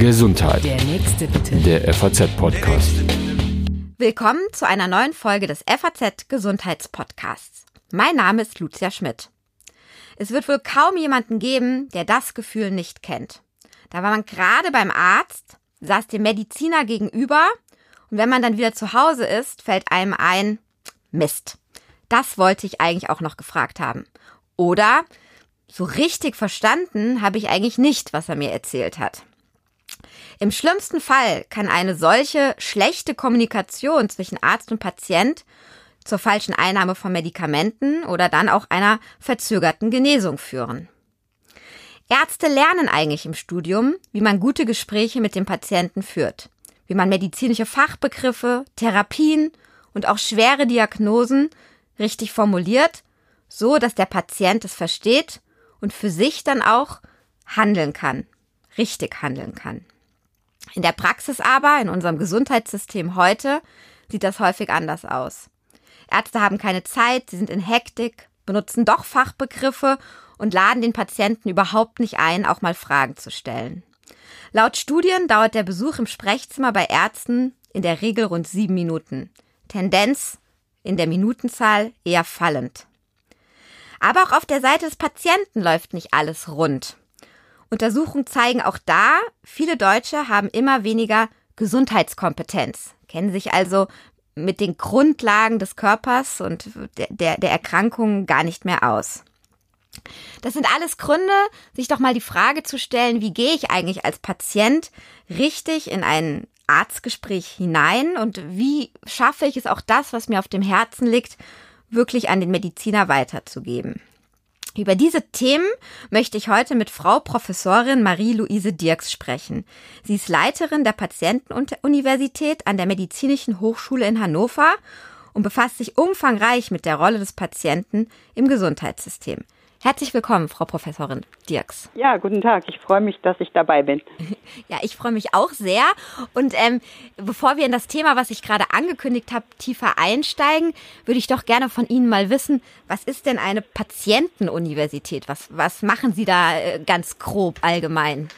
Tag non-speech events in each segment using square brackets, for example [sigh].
Gesundheit. Der nächste bitte. Der FAZ-Podcast. Willkommen zu einer neuen Folge des FAZ Gesundheitspodcasts. Mein Name ist Lucia Schmidt. Es wird wohl kaum jemanden geben, der das Gefühl nicht kennt. Da war man gerade beim Arzt, saß dem Mediziner gegenüber und wenn man dann wieder zu Hause ist, fällt einem ein, Mist. Das wollte ich eigentlich auch noch gefragt haben. Oder so richtig verstanden habe ich eigentlich nicht, was er mir erzählt hat. Im schlimmsten Fall kann eine solche schlechte Kommunikation zwischen Arzt und Patient zur falschen Einnahme von Medikamenten oder dann auch einer verzögerten Genesung führen. Ärzte lernen eigentlich im Studium, wie man gute Gespräche mit dem Patienten führt, wie man medizinische Fachbegriffe, Therapien und auch schwere Diagnosen richtig formuliert, so dass der Patient es versteht und für sich dann auch handeln kann, richtig handeln kann. In der Praxis aber, in unserem Gesundheitssystem heute, sieht das häufig anders aus. Ärzte haben keine Zeit, sie sind in Hektik, benutzen doch Fachbegriffe und laden den Patienten überhaupt nicht ein, auch mal Fragen zu stellen. Laut Studien dauert der Besuch im Sprechzimmer bei Ärzten in der Regel rund sieben Minuten. Tendenz in der Minutenzahl eher fallend. Aber auch auf der Seite des Patienten läuft nicht alles rund. Untersuchungen zeigen auch da, viele Deutsche haben immer weniger Gesundheitskompetenz, kennen sich also mit den Grundlagen des Körpers und der, der Erkrankungen gar nicht mehr aus. Das sind alles Gründe, sich doch mal die Frage zu stellen, wie gehe ich eigentlich als Patient richtig in ein Arztgespräch hinein und wie schaffe ich es auch das, was mir auf dem Herzen liegt, wirklich an den Mediziner weiterzugeben. Über diese Themen möchte ich heute mit Frau Professorin Marie-Louise Dirks sprechen. Sie ist Leiterin der Patientenuniversität an der Medizinischen Hochschule in Hannover und befasst sich umfangreich mit der Rolle des Patienten im Gesundheitssystem. Herzlich willkommen, Frau Professorin Dirks. Ja, guten Tag. Ich freue mich, dass ich dabei bin. [laughs] Ja, ich freue mich auch sehr. Und ähm, bevor wir in das Thema, was ich gerade angekündigt habe, tiefer einsteigen, würde ich doch gerne von Ihnen mal wissen, was ist denn eine Patientenuniversität? Was, was machen Sie da äh, ganz grob allgemein?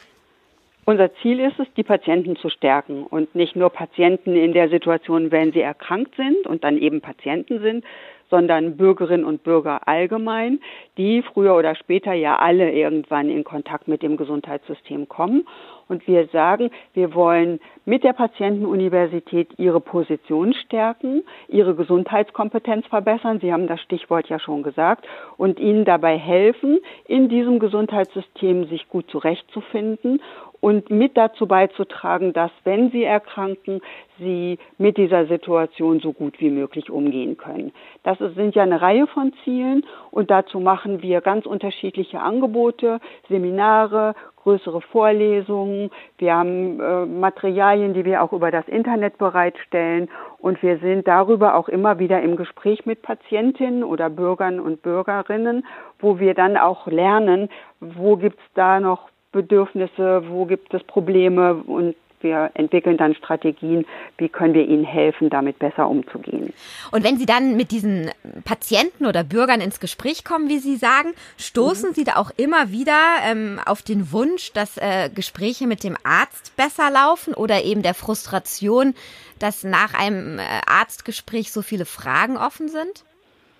Unser Ziel ist es, die Patienten zu stärken und nicht nur Patienten in der Situation, wenn sie erkrankt sind und dann eben Patienten sind, sondern Bürgerinnen und Bürger allgemein, die früher oder später ja alle irgendwann in Kontakt mit dem Gesundheitssystem kommen. Und wir sagen, wir wollen mit der Patientenuniversität ihre Position stärken, ihre Gesundheitskompetenz verbessern. Sie haben das Stichwort ja schon gesagt und ihnen dabei helfen, in diesem Gesundheitssystem sich gut zurechtzufinden und mit dazu beizutragen, dass, wenn sie erkranken, sie mit dieser Situation so gut wie möglich umgehen können. Das sind ja eine Reihe von Zielen und dazu machen wir ganz unterschiedliche Angebote, Seminare, größere Vorlesungen. Wir haben äh, Materialien, die wir auch über das Internet bereitstellen und wir sind darüber auch immer wieder im Gespräch mit Patientinnen oder Bürgern und Bürgerinnen, wo wir dann auch lernen, wo gibt's da noch Bedürfnisse, wo gibt es Probleme und wir entwickeln dann Strategien, wie können wir ihnen helfen, damit besser umzugehen. Und wenn Sie dann mit diesen Patienten oder Bürgern ins Gespräch kommen, wie Sie sagen, stoßen mhm. Sie da auch immer wieder ähm, auf den Wunsch, dass äh, Gespräche mit dem Arzt besser laufen oder eben der Frustration, dass nach einem äh, Arztgespräch so viele Fragen offen sind?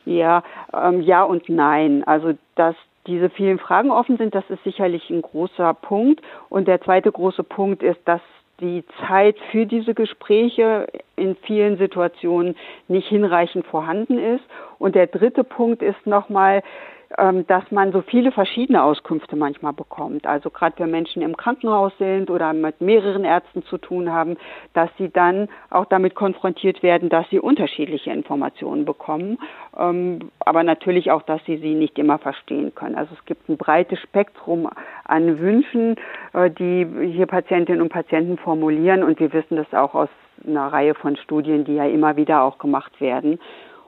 Ja, ähm, ja und nein. Also dass diese vielen Fragen offen sind, das ist sicherlich ein großer Punkt. Und der zweite große Punkt ist, dass die Zeit für diese Gespräche in vielen Situationen nicht hinreichend vorhanden ist. Und der dritte Punkt ist nochmal, dass man so viele verschiedene Auskünfte manchmal bekommt. Also gerade wenn Menschen im Krankenhaus sind oder mit mehreren Ärzten zu tun haben, dass sie dann auch damit konfrontiert werden, dass sie unterschiedliche Informationen bekommen, ähm, aber natürlich auch, dass sie sie nicht immer verstehen können. Also es gibt ein breites Spektrum an Wünschen, äh, die hier Patientinnen und Patienten formulieren und wir wissen das auch aus einer Reihe von Studien, die ja immer wieder auch gemacht werden.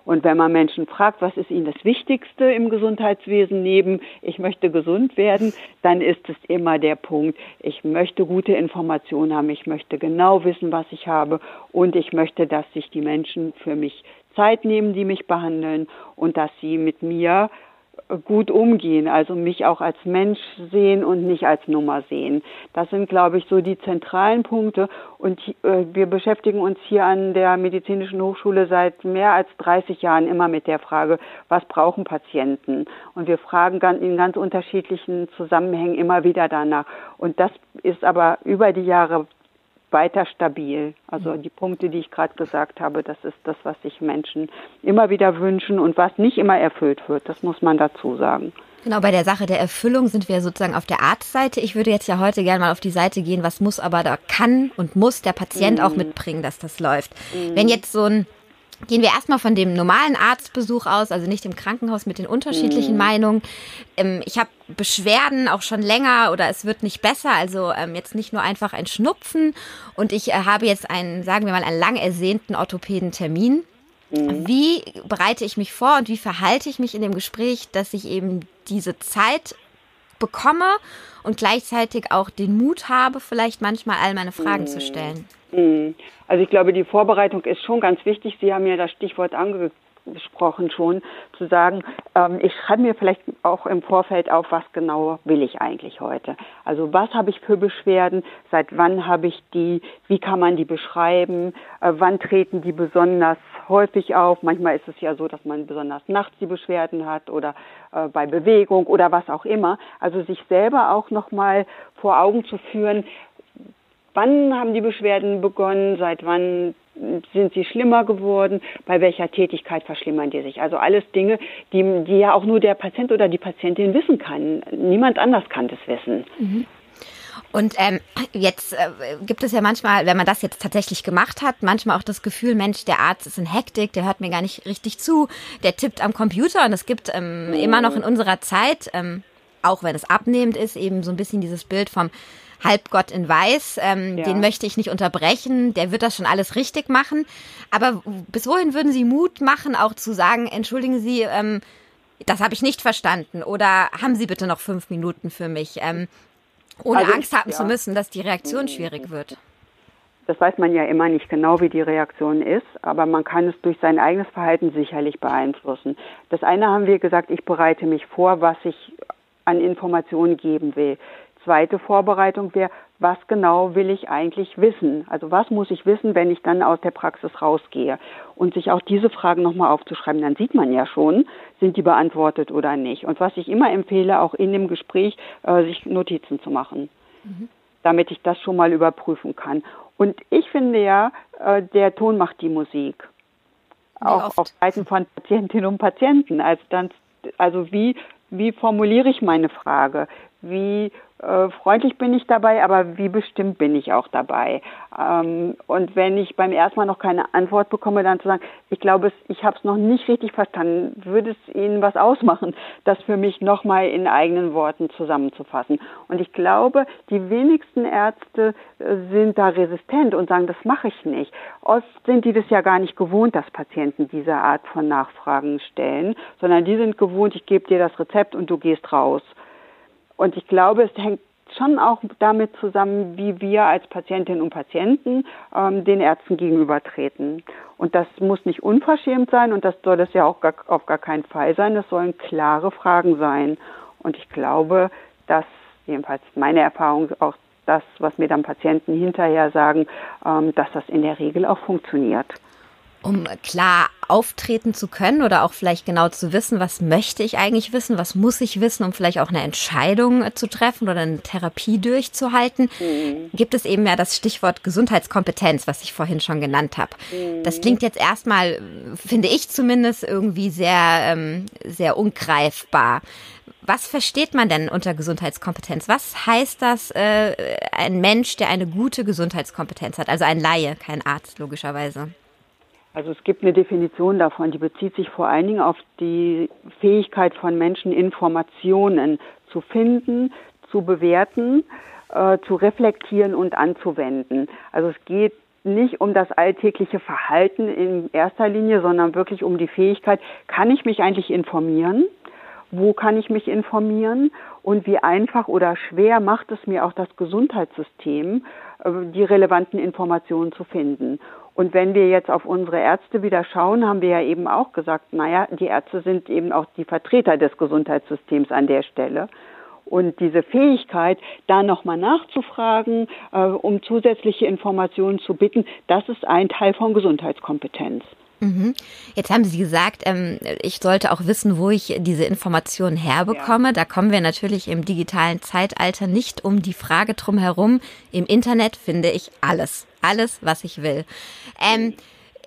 Und wenn man Menschen fragt, was ist ihnen das Wichtigste im Gesundheitswesen neben, ich möchte gesund werden, dann ist es immer der Punkt, ich möchte gute Informationen haben, ich möchte genau wissen, was ich habe und ich möchte, dass sich die Menschen für mich Zeit nehmen, die mich behandeln und dass sie mit mir gut umgehen, also mich auch als Mensch sehen und nicht als Nummer sehen. Das sind, glaube ich, so die zentralen Punkte. Und äh, wir beschäftigen uns hier an der Medizinischen Hochschule seit mehr als 30 Jahren immer mit der Frage, was brauchen Patienten? Und wir fragen in ganz unterschiedlichen Zusammenhängen immer wieder danach. Und das ist aber über die Jahre weiter stabil. Also die Punkte, die ich gerade gesagt habe, das ist das, was sich Menschen immer wieder wünschen und was nicht immer erfüllt wird. Das muss man dazu sagen. Genau, bei der Sache der Erfüllung sind wir sozusagen auf der Arztseite. Ich würde jetzt ja heute gerne mal auf die Seite gehen, was muss aber da kann und muss der Patient mhm. auch mitbringen, dass das läuft. Mhm. Wenn jetzt so ein Gehen wir erstmal von dem normalen Arztbesuch aus, also nicht im Krankenhaus mit den unterschiedlichen mhm. Meinungen. Ähm, ich habe Beschwerden auch schon länger oder es wird nicht besser, also ähm, jetzt nicht nur einfach ein Schnupfen und ich äh, habe jetzt einen, sagen wir mal, einen lang ersehnten Orthopädentermin. Mhm. Wie bereite ich mich vor und wie verhalte ich mich in dem Gespräch, dass ich eben diese Zeit bekomme und gleichzeitig auch den Mut habe, vielleicht manchmal all meine Fragen mhm. zu stellen? Mhm. Also ich glaube, die Vorbereitung ist schon ganz wichtig. Sie haben ja das Stichwort angesprochen schon, zu sagen, ähm, ich schreibe mir vielleicht auch im Vorfeld auf, was genau will ich eigentlich heute. Also was habe ich für Beschwerden, seit wann habe ich die, wie kann man die beschreiben, äh, wann treten die besonders häufig auf. Manchmal ist es ja so, dass man besonders nachts die Beschwerden hat oder äh, bei Bewegung oder was auch immer. Also sich selber auch nochmal vor Augen zu führen, Wann haben die Beschwerden begonnen? Seit wann sind sie schlimmer geworden? Bei welcher Tätigkeit verschlimmern die sich? Also alles Dinge, die, die ja auch nur der Patient oder die Patientin wissen kann. Niemand anders kann das wissen. Mhm. Und ähm, jetzt äh, gibt es ja manchmal, wenn man das jetzt tatsächlich gemacht hat, manchmal auch das Gefühl, Mensch, der Arzt ist in Hektik, der hört mir gar nicht richtig zu, der tippt am Computer und es gibt ähm, immer noch in unserer Zeit, ähm, auch wenn es abnehmend ist, eben so ein bisschen dieses Bild vom Halbgott in Weiß, ähm, ja. den möchte ich nicht unterbrechen, der wird das schon alles richtig machen. Aber bis wohin würden Sie Mut machen, auch zu sagen, entschuldigen Sie, ähm, das habe ich nicht verstanden oder haben Sie bitte noch fünf Minuten für mich, ähm, ohne also, Angst haben ja. zu müssen, dass die Reaktion schwierig wird? Das weiß man ja immer nicht genau, wie die Reaktion ist, aber man kann es durch sein eigenes Verhalten sicherlich beeinflussen. Das eine haben wir gesagt, ich bereite mich vor, was ich an Informationen geben will zweite Vorbereitung wäre, was genau will ich eigentlich wissen? Also was muss ich wissen, wenn ich dann aus der Praxis rausgehe? Und sich auch diese Fragen nochmal aufzuschreiben, dann sieht man ja schon, sind die beantwortet oder nicht. Und was ich immer empfehle, auch in dem Gespräch, äh, sich Notizen zu machen, mhm. damit ich das schon mal überprüfen kann. Und ich finde ja, äh, der Ton macht die Musik. Auch auf Seiten von Patientinnen und Patienten. Als dann, also wie, wie formuliere ich meine Frage? Wie äh, freundlich bin ich dabei, aber wie bestimmt bin ich auch dabei. Ähm, und wenn ich beim ersten Mal noch keine Antwort bekomme, dann zu sagen, ich glaube, ich habe es noch nicht richtig verstanden, würde es Ihnen was ausmachen, das für mich nochmal in eigenen Worten zusammenzufassen. Und ich glaube, die wenigsten Ärzte äh, sind da resistent und sagen, das mache ich nicht. Oft sind die das ja gar nicht gewohnt, dass Patienten diese Art von Nachfragen stellen, sondern die sind gewohnt, ich gebe dir das Rezept und du gehst raus. Und ich glaube, es hängt schon auch damit zusammen, wie wir als Patientinnen und Patienten ähm, den Ärzten gegenübertreten. Und das muss nicht unverschämt sein und das soll es ja auch gar, auf gar keinen Fall sein. Das sollen klare Fragen sein. Und ich glaube, dass jedenfalls meine Erfahrung auch das, was mir dann Patienten hinterher sagen, ähm, dass das in der Regel auch funktioniert um klar auftreten zu können oder auch vielleicht genau zu wissen, was möchte ich eigentlich wissen, was muss ich wissen, um vielleicht auch eine Entscheidung äh, zu treffen oder eine Therapie durchzuhalten, mhm. gibt es eben ja das Stichwort Gesundheitskompetenz, was ich vorhin schon genannt habe. Mhm. Das klingt jetzt erstmal, finde ich zumindest, irgendwie sehr, ähm, sehr ungreifbar. Was versteht man denn unter Gesundheitskompetenz? Was heißt das, äh, ein Mensch, der eine gute Gesundheitskompetenz hat? Also ein Laie, kein Arzt, logischerweise. Also es gibt eine Definition davon, die bezieht sich vor allen Dingen auf die Fähigkeit von Menschen, Informationen zu finden, zu bewerten, äh, zu reflektieren und anzuwenden. Also es geht nicht um das alltägliche Verhalten in erster Linie, sondern wirklich um die Fähigkeit, kann ich mich eigentlich informieren? Wo kann ich mich informieren? Und wie einfach oder schwer macht es mir auch das Gesundheitssystem, äh, die relevanten Informationen zu finden? Und wenn wir jetzt auf unsere Ärzte wieder schauen, haben wir ja eben auch gesagt, naja, die Ärzte sind eben auch die Vertreter des Gesundheitssystems an der Stelle. Und diese Fähigkeit, da nochmal nachzufragen, äh, um zusätzliche Informationen zu bitten, das ist ein Teil von Gesundheitskompetenz. Mhm. Jetzt haben Sie gesagt, ähm, ich sollte auch wissen, wo ich diese Informationen herbekomme. Ja. Da kommen wir natürlich im digitalen Zeitalter nicht um die Frage drum herum. Im Internet finde ich alles, alles, was ich will. Ähm,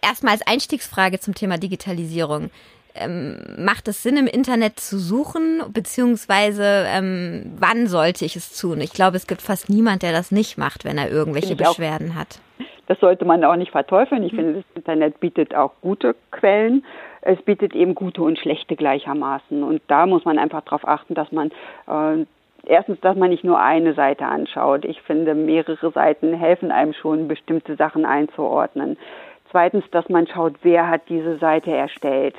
erstmal als Einstiegsfrage zum Thema Digitalisierung. Ähm, macht es Sinn, im Internet zu suchen, beziehungsweise ähm, wann sollte ich es tun? Ich glaube, es gibt fast niemand, der das nicht macht, wenn er irgendwelche Beschwerden auch. hat. Das sollte man auch nicht verteufeln. Ich mhm. finde, das Internet bietet auch gute Quellen. Es bietet eben gute und schlechte gleichermaßen. Und da muss man einfach darauf achten, dass man äh, erstens, dass man nicht nur eine Seite anschaut. Ich finde, mehrere Seiten helfen einem schon, bestimmte Sachen einzuordnen. Zweitens, dass man schaut, wer hat diese Seite erstellt.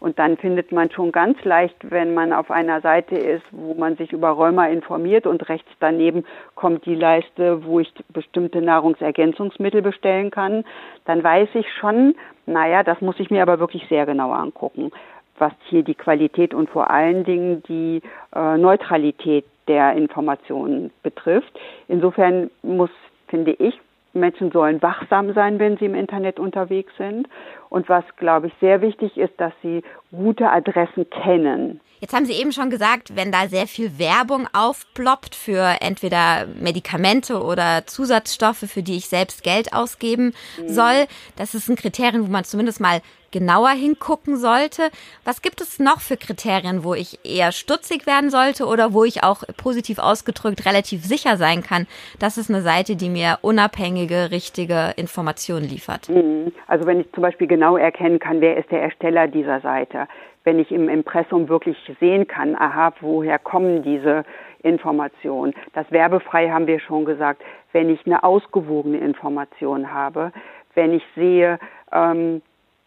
Und dann findet man schon ganz leicht, wenn man auf einer Seite ist, wo man sich über Rheuma informiert und rechts daneben kommt die Leiste, wo ich bestimmte Nahrungsergänzungsmittel bestellen kann, dann weiß ich schon, naja, das muss ich mir aber wirklich sehr genau angucken, was hier die Qualität und vor allen Dingen die äh, Neutralität der Informationen betrifft. Insofern muss, finde ich, Menschen sollen wachsam sein, wenn sie im Internet unterwegs sind. Und was, glaube ich, sehr wichtig ist, dass sie gute Adressen kennen. Jetzt haben Sie eben schon gesagt, wenn da sehr viel Werbung aufploppt für entweder Medikamente oder Zusatzstoffe, für die ich selbst Geld ausgeben mhm. soll, das ist ein Kriterium, wo man zumindest mal genauer hingucken sollte. Was gibt es noch für Kriterien, wo ich eher stutzig werden sollte oder wo ich auch positiv ausgedrückt relativ sicher sein kann, das ist eine Seite, die mir unabhängige, richtige Informationen liefert? Mhm. Also wenn ich zum Beispiel genau erkennen kann, wer ist der Ersteller dieser Seite, wenn ich im Impressum wirklich sehen kann, aha, woher kommen diese Informationen. Das werbefrei haben wir schon gesagt. Wenn ich eine ausgewogene Information habe, wenn ich sehe, ähm,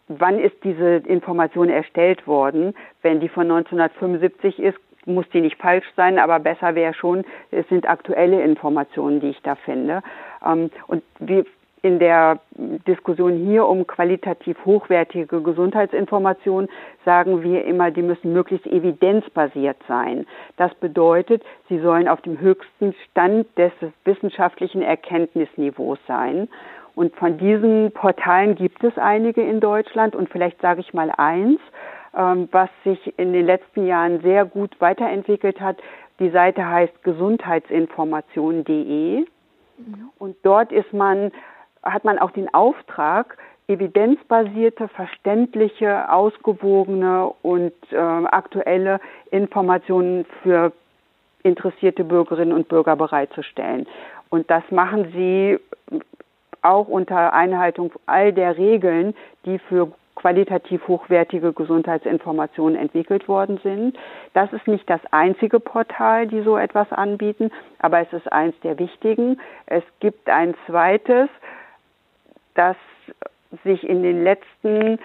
wann ist diese Information erstellt worden. Wenn die von 1975 ist, muss die nicht falsch sein, aber besser wäre schon, es sind aktuelle Informationen, die ich da finde. Ähm, und wie in der Diskussion hier um qualitativ hochwertige Gesundheitsinformationen sagen wir immer, die müssen möglichst evidenzbasiert sein. Das bedeutet, sie sollen auf dem höchsten Stand des wissenschaftlichen Erkenntnisniveaus sein. Und von diesen Portalen gibt es einige in Deutschland und vielleicht sage ich mal eins, ähm, was sich in den letzten Jahren sehr gut weiterentwickelt hat. Die Seite heißt gesundheitsinformation.de mhm. und dort ist man, hat man auch den Auftrag, evidenzbasierte, verständliche, ausgewogene und äh, aktuelle Informationen für interessierte Bürgerinnen und Bürger bereitzustellen. Und das machen sie auch unter Einhaltung all der Regeln, die für qualitativ hochwertige Gesundheitsinformationen entwickelt worden sind. Das ist nicht das einzige Portal, die so etwas anbieten, aber es ist eins der wichtigen. Es gibt ein zweites, das sich in den letzten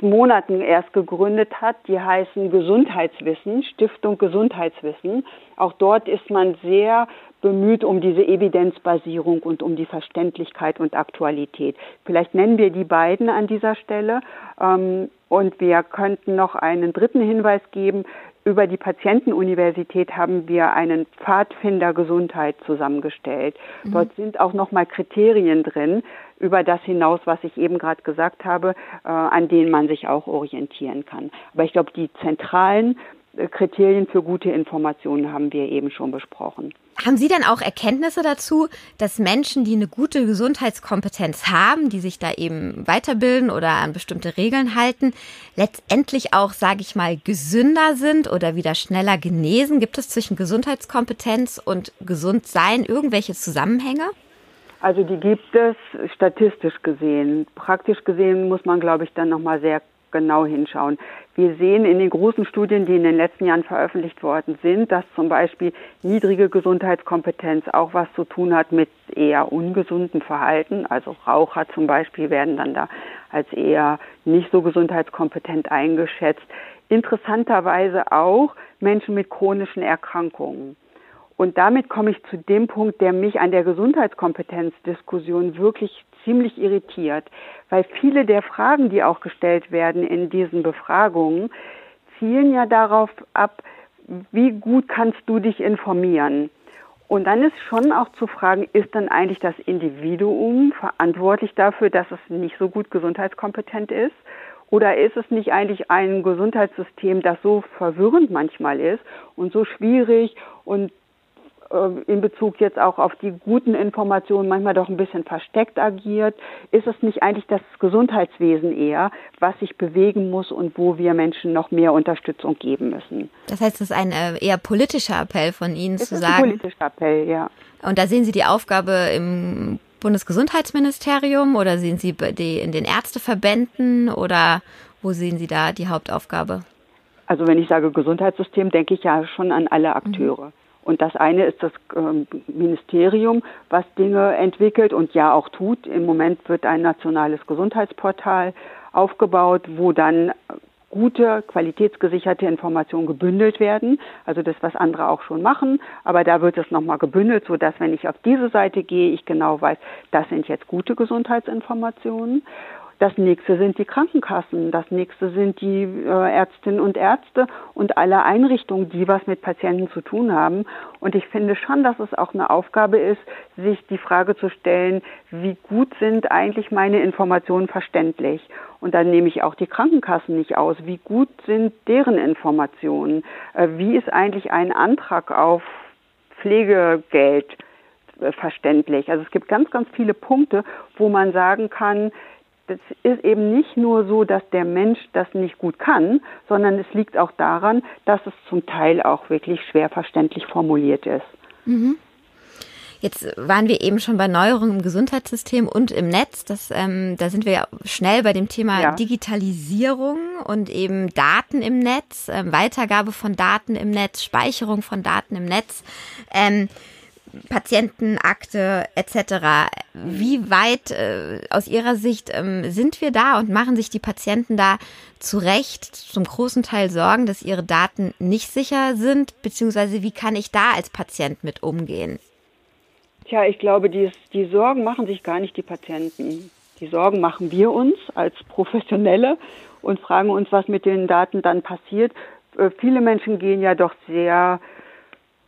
Monaten erst gegründet hat. Die heißen Gesundheitswissen, Stiftung Gesundheitswissen. Auch dort ist man sehr bemüht um diese Evidenzbasierung und um die Verständlichkeit und Aktualität. Vielleicht nennen wir die beiden an dieser Stelle. Ähm, und wir könnten noch einen dritten Hinweis geben. Über die Patientenuniversität haben wir einen Pfadfinder Gesundheit zusammengestellt. Mhm. Dort sind auch nochmal Kriterien drin, über das hinaus, was ich eben gerade gesagt habe, äh, an denen man sich auch orientieren kann. Aber ich glaube, die zentralen Kriterien für gute Informationen haben wir eben schon besprochen. Haben Sie denn auch Erkenntnisse dazu, dass Menschen, die eine gute Gesundheitskompetenz haben, die sich da eben weiterbilden oder an bestimmte Regeln halten, letztendlich auch, sage ich mal, gesünder sind oder wieder schneller genesen? Gibt es zwischen Gesundheitskompetenz und Gesundsein irgendwelche Zusammenhänge? Also die gibt es statistisch gesehen. Praktisch gesehen muss man, glaube ich, dann nochmal sehr genau hinschauen. Wir sehen in den großen Studien, die in den letzten Jahren veröffentlicht worden sind, dass zum Beispiel niedrige Gesundheitskompetenz auch was zu tun hat mit eher ungesundem Verhalten. Also Raucher zum Beispiel werden dann da als eher nicht so gesundheitskompetent eingeschätzt. Interessanterweise auch Menschen mit chronischen Erkrankungen. Und damit komme ich zu dem Punkt, der mich an der Gesundheitskompetenzdiskussion wirklich ziemlich irritiert, weil viele der Fragen, die auch gestellt werden in diesen Befragungen, zielen ja darauf ab, wie gut kannst du dich informieren? Und dann ist schon auch zu fragen, ist dann eigentlich das Individuum verantwortlich dafür, dass es nicht so gut gesundheitskompetent ist? Oder ist es nicht eigentlich ein Gesundheitssystem, das so verwirrend manchmal ist und so schwierig und in Bezug jetzt auch auf die guten Informationen manchmal doch ein bisschen versteckt agiert? Ist es nicht eigentlich das Gesundheitswesen eher, was sich bewegen muss und wo wir Menschen noch mehr Unterstützung geben müssen? Das heißt, es ist ein äh, eher politischer Appell von Ihnen es zu ist sagen. Ein politischer Appell, ja. Und da sehen Sie die Aufgabe im Bundesgesundheitsministerium oder sehen Sie die in den Ärzteverbänden oder wo sehen Sie da die Hauptaufgabe? Also wenn ich sage Gesundheitssystem, denke ich ja schon an alle Akteure. Mhm. Und das eine ist das ähm, Ministerium, was Dinge entwickelt und ja auch tut. Im Moment wird ein nationales Gesundheitsportal aufgebaut, wo dann gute, qualitätsgesicherte Informationen gebündelt werden. Also das, was andere auch schon machen. Aber da wird es nochmal gebündelt, sodass, wenn ich auf diese Seite gehe, ich genau weiß, das sind jetzt gute Gesundheitsinformationen. Das nächste sind die Krankenkassen, das nächste sind die äh, Ärztinnen und Ärzte und alle Einrichtungen, die was mit Patienten zu tun haben. Und ich finde schon, dass es auch eine Aufgabe ist, sich die Frage zu stellen, wie gut sind eigentlich meine Informationen verständlich? Und dann nehme ich auch die Krankenkassen nicht aus. Wie gut sind deren Informationen? Äh, wie ist eigentlich ein Antrag auf Pflegegeld äh, verständlich? Also es gibt ganz, ganz viele Punkte, wo man sagen kann, es ist eben nicht nur so, dass der Mensch das nicht gut kann, sondern es liegt auch daran, dass es zum Teil auch wirklich schwer verständlich formuliert ist. Mhm. Jetzt waren wir eben schon bei Neuerungen im Gesundheitssystem und im Netz. Das, ähm, da sind wir ja schnell bei dem Thema ja. Digitalisierung und eben Daten im Netz, ähm, Weitergabe von Daten im Netz, Speicherung von Daten im Netz. Ähm, Patientenakte etc. Wie weit äh, aus Ihrer Sicht ähm, sind wir da und machen sich die Patienten da zu Recht zum großen Teil Sorgen, dass ihre Daten nicht sicher sind? Beziehungsweise wie kann ich da als Patient mit umgehen? Tja, ich glaube, die, die Sorgen machen sich gar nicht die Patienten. Die Sorgen machen wir uns als Professionelle und fragen uns, was mit den Daten dann passiert. Äh, viele Menschen gehen ja doch sehr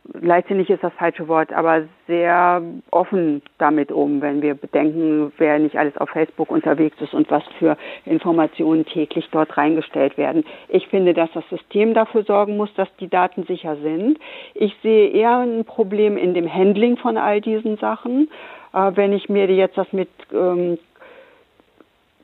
leichtsinnig ist das falsche Wort, aber sehr offen damit um, wenn wir bedenken, wer nicht alles auf Facebook unterwegs ist und was für Informationen täglich dort reingestellt werden. Ich finde, dass das System dafür sorgen muss, dass die Daten sicher sind. Ich sehe eher ein Problem in dem Handling von all diesen Sachen. Äh, wenn ich mir jetzt das mit ähm,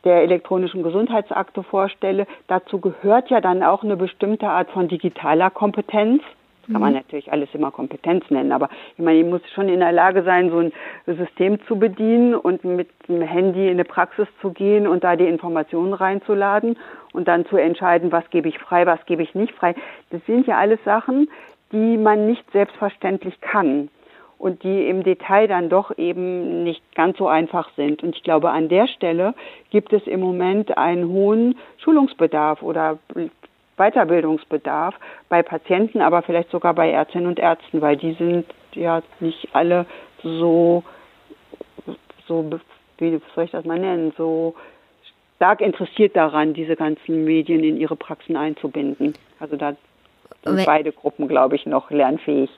der elektronischen Gesundheitsakte vorstelle, dazu gehört ja dann auch eine bestimmte Art von digitaler Kompetenz kann man mhm. natürlich alles immer Kompetenz nennen, aber ich meine, ich muss schon in der Lage sein, so ein System zu bedienen und mit dem Handy in eine Praxis zu gehen und da die Informationen reinzuladen und dann zu entscheiden, was gebe ich frei, was gebe ich nicht frei. Das sind ja alles Sachen, die man nicht selbstverständlich kann und die im Detail dann doch eben nicht ganz so einfach sind. Und ich glaube, an der Stelle gibt es im Moment einen hohen Schulungsbedarf oder Weiterbildungsbedarf bei Patienten, aber vielleicht sogar bei Ärztinnen und Ärzten, weil die sind ja nicht alle so, so, wie soll ich das mal nennen, so stark interessiert daran, diese ganzen Medien in ihre Praxen einzubinden. Also da sind beide Gruppen, glaube ich, noch lernfähig.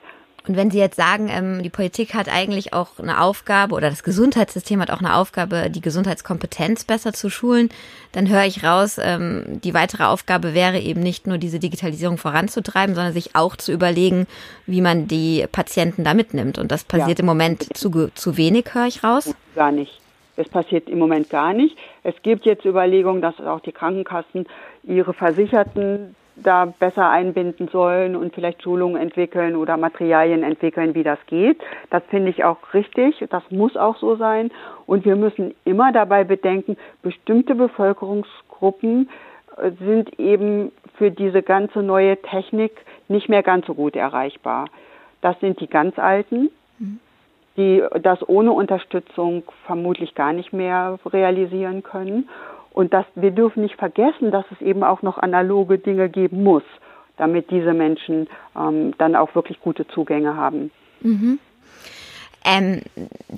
Und wenn Sie jetzt sagen, ähm, die Politik hat eigentlich auch eine Aufgabe oder das Gesundheitssystem hat auch eine Aufgabe, die Gesundheitskompetenz besser zu schulen, dann höre ich raus, ähm, die weitere Aufgabe wäre eben nicht nur diese Digitalisierung voranzutreiben, sondern sich auch zu überlegen, wie man die Patienten da mitnimmt. Und das passiert ja. im Moment zu, zu wenig, höre ich raus. Gar nicht. Das passiert im Moment gar nicht. Es gibt jetzt Überlegungen, dass auch die Krankenkassen ihre Versicherten da besser einbinden sollen und vielleicht Schulungen entwickeln oder Materialien entwickeln, wie das geht. Das finde ich auch richtig. Das muss auch so sein. Und wir müssen immer dabei bedenken, bestimmte Bevölkerungsgruppen äh, sind eben für diese ganze neue Technik nicht mehr ganz so gut erreichbar. Das sind die ganz Alten, die das ohne Unterstützung vermutlich gar nicht mehr realisieren können. Und dass wir dürfen nicht vergessen, dass es eben auch noch analoge Dinge geben muss, damit diese Menschen ähm, dann auch wirklich gute Zugänge haben. Mhm. Ähm,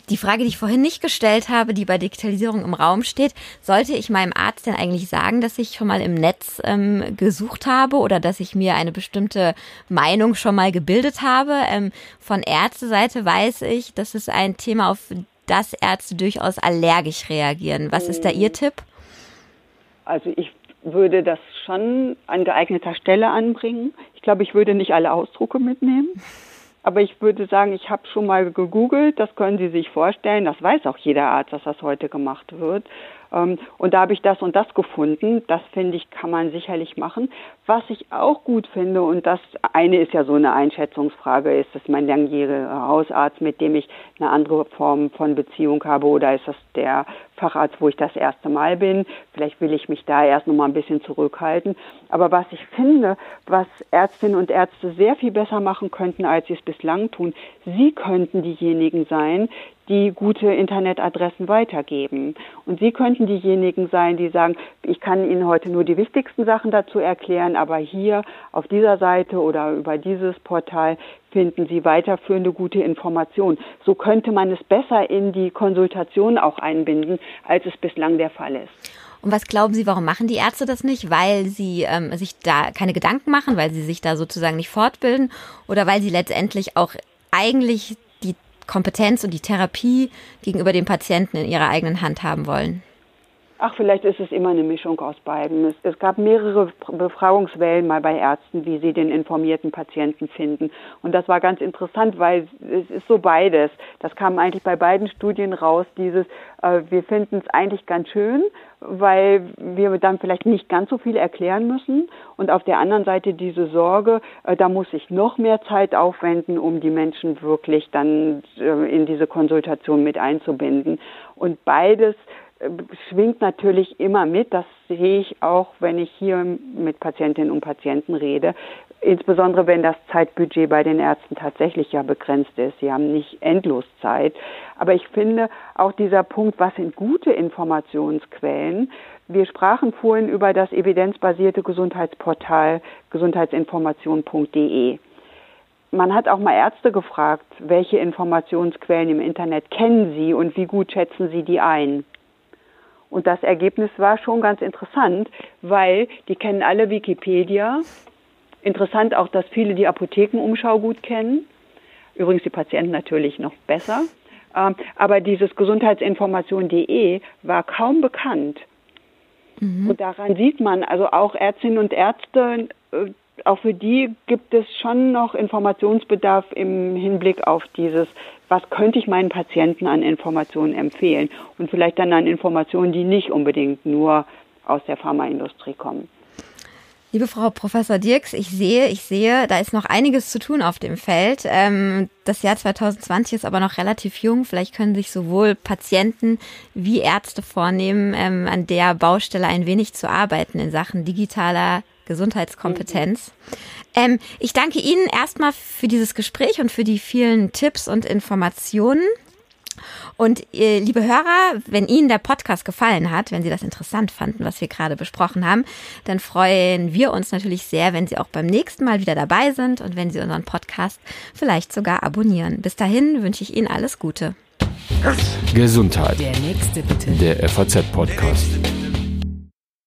die Frage, die ich vorhin nicht gestellt habe, die bei Digitalisierung im Raum steht, sollte ich meinem Arzt denn eigentlich sagen, dass ich schon mal im Netz ähm, gesucht habe oder dass ich mir eine bestimmte Meinung schon mal gebildet habe? Ähm, von Ärzteseite weiß ich, das ist ein Thema, auf das Ärzte durchaus allergisch reagieren. Was ist da Ihr mhm. Tipp? Also ich würde das schon an geeigneter Stelle anbringen. Ich glaube, ich würde nicht alle Ausdrucke mitnehmen. Aber ich würde sagen, ich habe schon mal gegoogelt, das können Sie sich vorstellen, das weiß auch jeder Arzt, dass das heute gemacht wird. Ähm, und da habe ich das und das gefunden. Das finde ich, kann man sicherlich machen. Was ich auch gut finde, und das eine ist ja so eine Einschätzungsfrage, ist das mein langjähriger Hausarzt, mit dem ich eine andere Form von Beziehung habe, oder ist das der Facharzt, wo ich das erste Mal bin? Vielleicht will ich mich da erst noch mal ein bisschen zurückhalten. Aber was ich finde, was Ärztinnen und Ärzte sehr viel besser machen könnten, als sie es bislang tun, sie könnten diejenigen sein, die gute Internetadressen weitergeben. Und Sie könnten diejenigen sein, die sagen, ich kann Ihnen heute nur die wichtigsten Sachen dazu erklären, aber hier auf dieser Seite oder über dieses Portal finden Sie weiterführende gute Informationen. So könnte man es besser in die Konsultation auch einbinden, als es bislang der Fall ist. Und was glauben Sie, warum machen die Ärzte das nicht? Weil sie ähm, sich da keine Gedanken machen, weil sie sich da sozusagen nicht fortbilden oder weil sie letztendlich auch eigentlich Kompetenz und die Therapie gegenüber dem Patienten in ihrer eigenen Hand haben wollen? Ach, vielleicht ist es immer eine Mischung aus beiden. Es, es, gab mehrere Befragungswellen mal bei Ärzten, wie sie den informierten Patienten finden. Und das war ganz interessant, weil es ist so beides. Das kam eigentlich bei beiden Studien raus, dieses, äh, wir finden es eigentlich ganz schön, weil wir dann vielleicht nicht ganz so viel erklären müssen. Und auf der anderen Seite diese Sorge, äh, da muss ich noch mehr Zeit aufwenden, um die Menschen wirklich dann äh, in diese Konsultation mit einzubinden. Und beides schwingt natürlich immer mit. Das sehe ich auch, wenn ich hier mit Patientinnen und Patienten rede. Insbesondere wenn das Zeitbudget bei den Ärzten tatsächlich ja begrenzt ist. Sie haben nicht endlos Zeit. Aber ich finde auch dieser Punkt, was sind gute Informationsquellen? Wir sprachen vorhin über das evidenzbasierte Gesundheitsportal gesundheitsinformation.de. Man hat auch mal Ärzte gefragt, welche Informationsquellen im Internet kennen Sie und wie gut schätzen Sie die ein? Und das Ergebnis war schon ganz interessant, weil die kennen alle Wikipedia. Interessant auch, dass viele die Apothekenumschau gut kennen. Übrigens die Patienten natürlich noch besser. Ähm, aber dieses gesundheitsinformation.de war kaum bekannt. Mhm. Und daran sieht man, also auch Ärztinnen und Ärzte, äh, auch für die gibt es schon noch Informationsbedarf im Hinblick auf dieses was könnte ich meinen Patienten an Informationen empfehlen und vielleicht dann an Informationen, die nicht unbedingt nur aus der Pharmaindustrie kommen. Liebe Frau Professor Dirks, ich sehe, ich sehe, da ist noch einiges zu tun auf dem Feld. Ähm, das Jahr 2020 ist aber noch relativ jung. Vielleicht können sich sowohl Patienten wie Ärzte vornehmen, ähm, an der Baustelle ein wenig zu arbeiten in Sachen digitaler Gesundheitskompetenz. Ähm, ich danke Ihnen erstmal für dieses Gespräch und für die vielen Tipps und Informationen. Und äh, liebe Hörer, wenn Ihnen der Podcast gefallen hat, wenn Sie das interessant fanden, was wir gerade besprochen haben, dann freuen wir uns natürlich sehr, wenn Sie auch beim nächsten Mal wieder dabei sind und wenn Sie unseren Podcast vielleicht sogar abonnieren. Bis dahin wünsche ich Ihnen alles Gute. Gesundheit. Der nächste bitte. Der FAZ-Podcast.